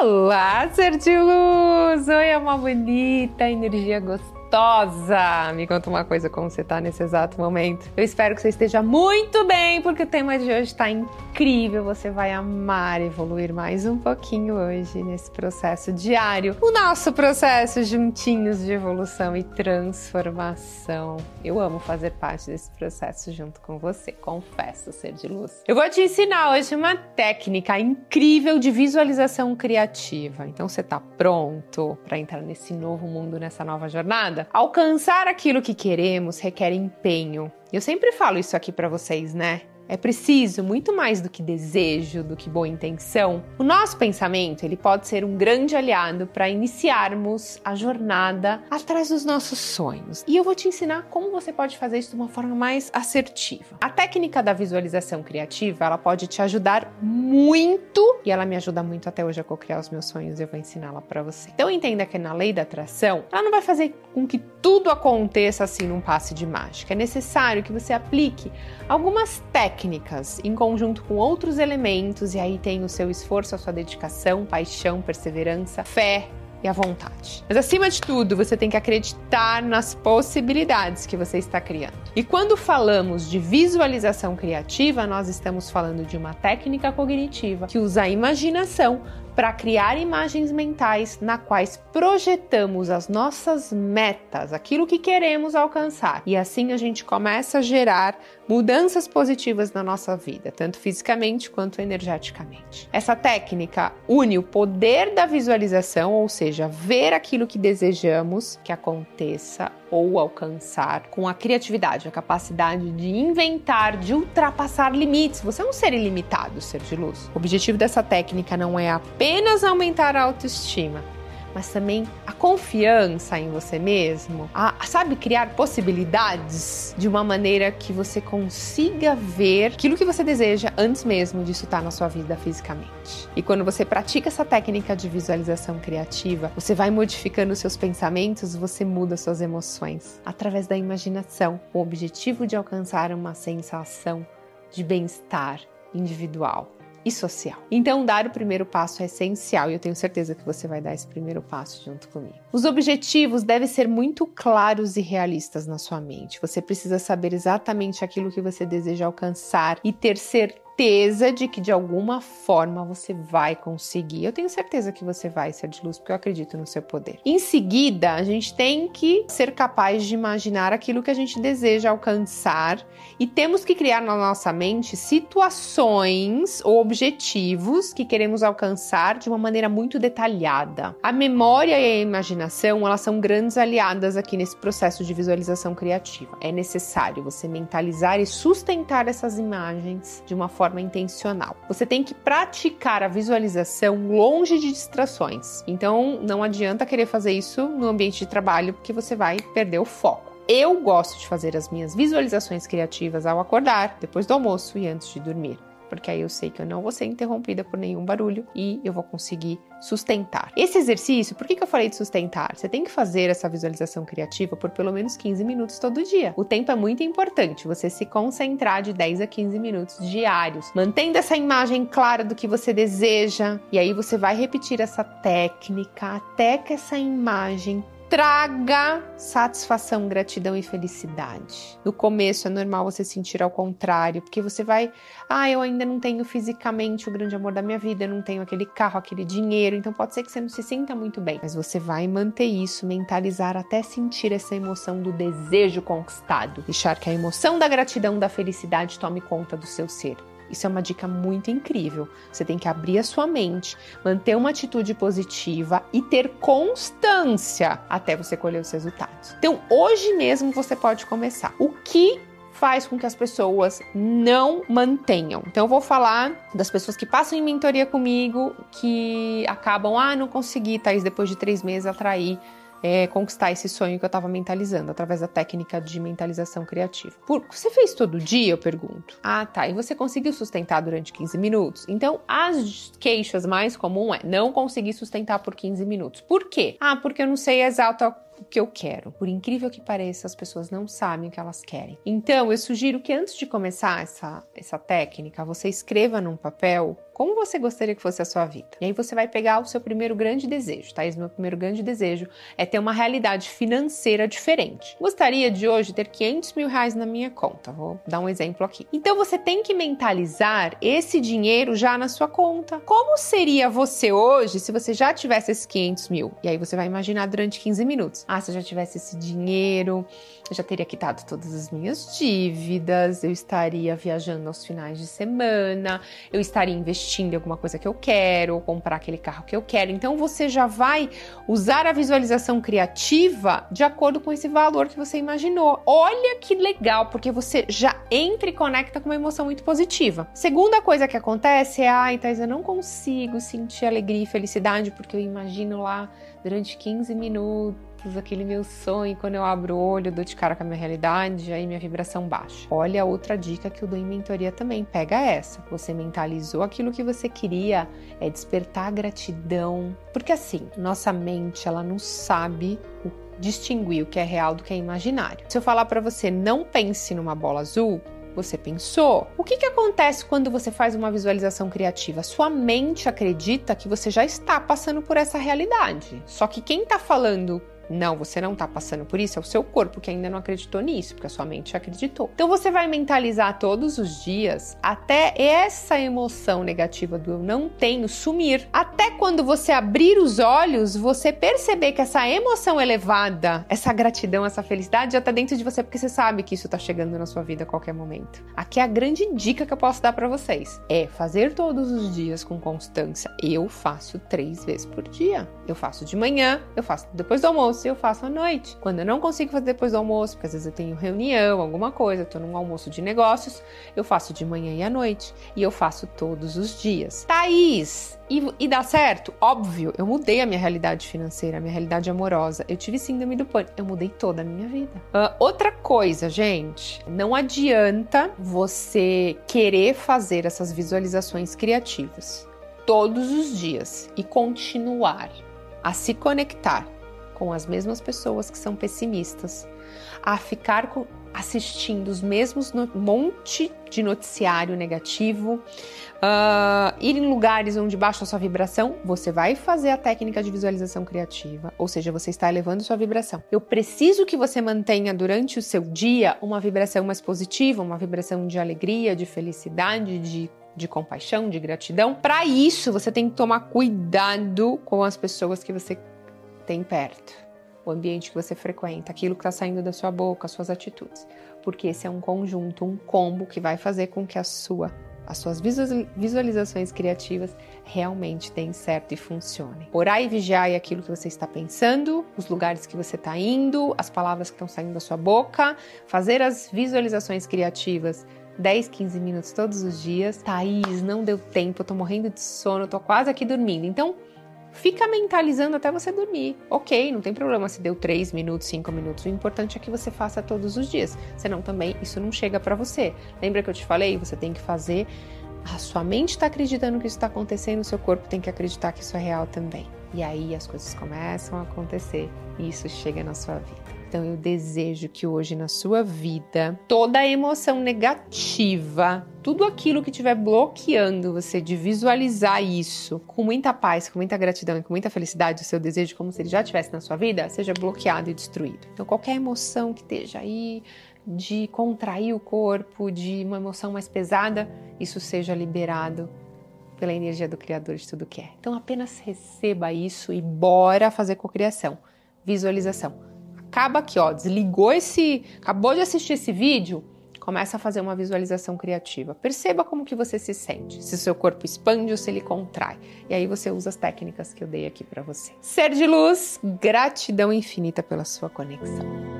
Olá, ser de luz! Oi, uma bonita energia gostosa gostosa! Me conta uma coisa, como você tá nesse exato momento. Eu espero que você esteja muito bem, porque o tema de hoje está incrível. Você vai amar evoluir mais um pouquinho hoje nesse processo diário. O nosso processo juntinhos de evolução e transformação. Eu amo fazer parte desse processo junto com você, confesso ser de luz. Eu vou te ensinar hoje uma técnica incrível de visualização criativa. Então você tá pronto para entrar nesse novo mundo, nessa nova jornada? Alcançar aquilo que queremos requer empenho. Eu sempre falo isso aqui para vocês, né? É preciso muito mais do que desejo, do que boa intenção. O nosso pensamento, ele pode ser um grande aliado para iniciarmos a jornada atrás dos nossos sonhos. E eu vou te ensinar como você pode fazer isso de uma forma mais assertiva. A técnica da visualização criativa, ela pode te ajudar muito, e ela me ajuda muito até hoje a co-criar os meus sonhos, eu vou ensiná-la para você. Então entenda que na lei da atração, ela não vai fazer com que tudo aconteça assim num passe de mágica. É necessário que você aplique algumas técnicas em conjunto com outros elementos, e aí tem o seu esforço, a sua dedicação, paixão, perseverança, fé, e a vontade. Mas acima de tudo, você tem que acreditar nas possibilidades que você está criando. E quando falamos de visualização criativa, nós estamos falando de uma técnica cognitiva que usa a imaginação para criar imagens mentais na quais projetamos as nossas metas, aquilo que queremos alcançar. E assim a gente começa a gerar mudanças positivas na nossa vida, tanto fisicamente quanto energeticamente. Essa técnica une o poder da visualização, ou seja, ver aquilo que desejamos que aconteça ou alcançar com a criatividade, a capacidade de inventar, de ultrapassar limites. Você é um ser ilimitado, ser de luz. O objetivo dessa técnica não é apenas aumentar a autoestima, mas também a confiança em você mesmo, a, sabe, criar possibilidades de uma maneira que você consiga ver aquilo que você deseja antes mesmo disso estar na sua vida fisicamente. E quando você pratica essa técnica de visualização criativa, você vai modificando seus pensamentos, você muda suas emoções através da imaginação, o objetivo de alcançar uma sensação de bem-estar individual e social. Então, dar o primeiro passo é essencial e eu tenho certeza que você vai dar esse primeiro passo junto comigo. Os objetivos devem ser muito claros e realistas na sua mente. Você precisa saber exatamente aquilo que você deseja alcançar e ter certeza certeza de que de alguma forma você vai conseguir. Eu tenho certeza que você vai ser de luz, porque eu acredito no seu poder. Em seguida, a gente tem que ser capaz de imaginar aquilo que a gente deseja alcançar e temos que criar na nossa mente situações ou objetivos que queremos alcançar de uma maneira muito detalhada. A memória e a imaginação, elas são grandes aliadas aqui nesse processo de visualização criativa. É necessário você mentalizar e sustentar essas imagens de uma forma forma intencional. Você tem que praticar a visualização longe de distrações. Então, não adianta querer fazer isso no ambiente de trabalho, porque você vai perder o foco. Eu gosto de fazer as minhas visualizações criativas ao acordar, depois do almoço e antes de dormir porque aí eu sei que eu não vou ser interrompida por nenhum barulho e eu vou conseguir sustentar. Esse exercício, por que, que eu falei de sustentar? Você tem que fazer essa visualização criativa por pelo menos 15 minutos todo dia. O tempo é muito importante, você se concentrar de 10 a 15 minutos diários, mantendo essa imagem clara do que você deseja, e aí você vai repetir essa técnica até que essa imagem traga satisfação, gratidão e felicidade. No começo é normal você sentir ao contrário, porque você vai, ah, eu ainda não tenho fisicamente o grande amor da minha vida, eu não tenho aquele carro, aquele dinheiro, então pode ser que você não se sinta muito bem, mas você vai manter isso, mentalizar até sentir essa emoção do desejo conquistado, deixar que a emoção da gratidão, da felicidade tome conta do seu ser. Isso é uma dica muito incrível. Você tem que abrir a sua mente, manter uma atitude positiva e ter constância até você colher os resultados. Então, hoje mesmo você pode começar. O que faz com que as pessoas não mantenham. Então eu vou falar das pessoas que passam em mentoria comigo, que acabam, ah, não consegui, Thaís, depois de três meses atrair é, conquistar esse sonho que eu estava mentalizando através da técnica de mentalização criativa. Por, você fez todo dia? Eu pergunto. Ah, tá. E você conseguiu sustentar durante 15 minutos? Então, as queixas mais comuns é não conseguir sustentar por 15 minutos. Por quê? Ah, porque eu não sei exato o que eu quero. Por incrível que pareça, as pessoas não sabem o que elas querem. Então, eu sugiro que antes de começar essa, essa técnica, você escreva num papel como você gostaria que fosse a sua vida. E aí você vai pegar o seu primeiro grande desejo, tá? Esse meu primeiro grande desejo é ter uma realidade financeira diferente. Gostaria de hoje ter 500 mil reais na minha conta. Vou dar um exemplo aqui. Então você tem que mentalizar esse dinheiro já na sua conta. Como seria você hoje se você já tivesse esses 500 mil? E aí você vai imaginar durante 15 minutos. Ah, se eu já tivesse esse dinheiro, eu já teria quitado todas as minhas dívidas, eu estaria viajando aos finais de semana, eu estaria investindo em alguma coisa que eu quero, ou comprar aquele carro que eu quero. Então você já vai usar a visualização criativa de acordo com esse valor que você imaginou. Olha que legal, porque você já entra e conecta com uma emoção muito positiva. Segunda coisa que acontece é, ai, Thais, eu não consigo sentir alegria e felicidade porque eu imagino lá durante 15 minutos aquele meu sonho, quando eu abro o olho, dou de cara com a minha realidade, aí minha vibração baixa. Olha outra dica que eu dou em mentoria também, pega essa. Você mentalizou aquilo que você queria, é despertar gratidão, porque assim, nossa mente, ela não sabe o distinguir o que é real do que é imaginário. Se eu falar para você não pense numa bola azul, você pensou. O que, que acontece quando você faz uma visualização criativa? Sua mente acredita que você já está passando por essa realidade. Só que quem está falando não, você não está passando por isso, é o seu corpo que ainda não acreditou nisso, porque a sua mente acreditou. Então você vai mentalizar todos os dias até essa emoção negativa do eu não tenho sumir. Até quando você abrir os olhos, você perceber que essa emoção elevada, essa gratidão, essa felicidade já está dentro de você, porque você sabe que isso está chegando na sua vida a qualquer momento. Aqui é a grande dica que eu posso dar para vocês: é fazer todos os dias com constância. Eu faço três vezes por dia. Eu faço de manhã, eu faço depois do almoço almoço eu faço à noite. Quando eu não consigo fazer depois do almoço, porque às vezes eu tenho reunião, alguma coisa, tô num almoço de negócios, eu faço de manhã e à noite. E eu faço todos os dias. Thaís, e, e dá certo? Óbvio, eu mudei a minha realidade financeira, a minha realidade amorosa. Eu tive síndrome do pânico, eu mudei toda a minha vida. Uh, outra coisa, gente, não adianta você querer fazer essas visualizações criativas todos os dias e continuar a se conectar com as mesmas pessoas que são pessimistas, a ficar com, assistindo os mesmos no, monte de noticiário negativo, uh, ir em lugares onde baixa a sua vibração, você vai fazer a técnica de visualização criativa, ou seja, você está elevando sua vibração. Eu preciso que você mantenha durante o seu dia uma vibração mais positiva, uma vibração de alegria, de felicidade, de de compaixão, de gratidão. Para isso, você tem que tomar cuidado com as pessoas que você tem perto, o ambiente que você frequenta, aquilo que está saindo da sua boca, as suas atitudes, porque esse é um conjunto, um combo que vai fazer com que a sua as suas visualizações criativas realmente deem certo e funcionem. Orar e vigiar é aquilo que você está pensando, os lugares que você está indo, as palavras que estão saindo da sua boca, fazer as visualizações criativas 10, 15 minutos todos os dias. Thaís, não deu tempo, eu tô morrendo de sono, eu tô quase aqui dormindo. Então, Fica mentalizando até você dormir. Ok, não tem problema se deu 3 minutos, 5 minutos. O importante é que você faça todos os dias. Senão também isso não chega para você. Lembra que eu te falei? Você tem que fazer. A sua mente está acreditando que isso está acontecendo, o seu corpo tem que acreditar que isso é real também. E aí as coisas começam a acontecer e isso chega na sua vida. Então eu desejo que hoje na sua vida toda emoção negativa, tudo aquilo que estiver bloqueando você de visualizar isso com muita paz, com muita gratidão e com muita felicidade, o seu desejo como se ele já estivesse na sua vida, seja bloqueado e destruído. Então qualquer emoção que esteja aí de contrair o corpo, de uma emoção mais pesada, isso seja liberado pela energia do Criador de tudo que é. Então apenas receba isso e bora fazer cocriação, visualização acaba aqui, ó, desligou esse, acabou de assistir esse vídeo, começa a fazer uma visualização criativa. Perceba como que você se sente, se seu corpo expande ou se ele contrai. E aí você usa as técnicas que eu dei aqui para você. Ser de luz, gratidão infinita pela sua conexão.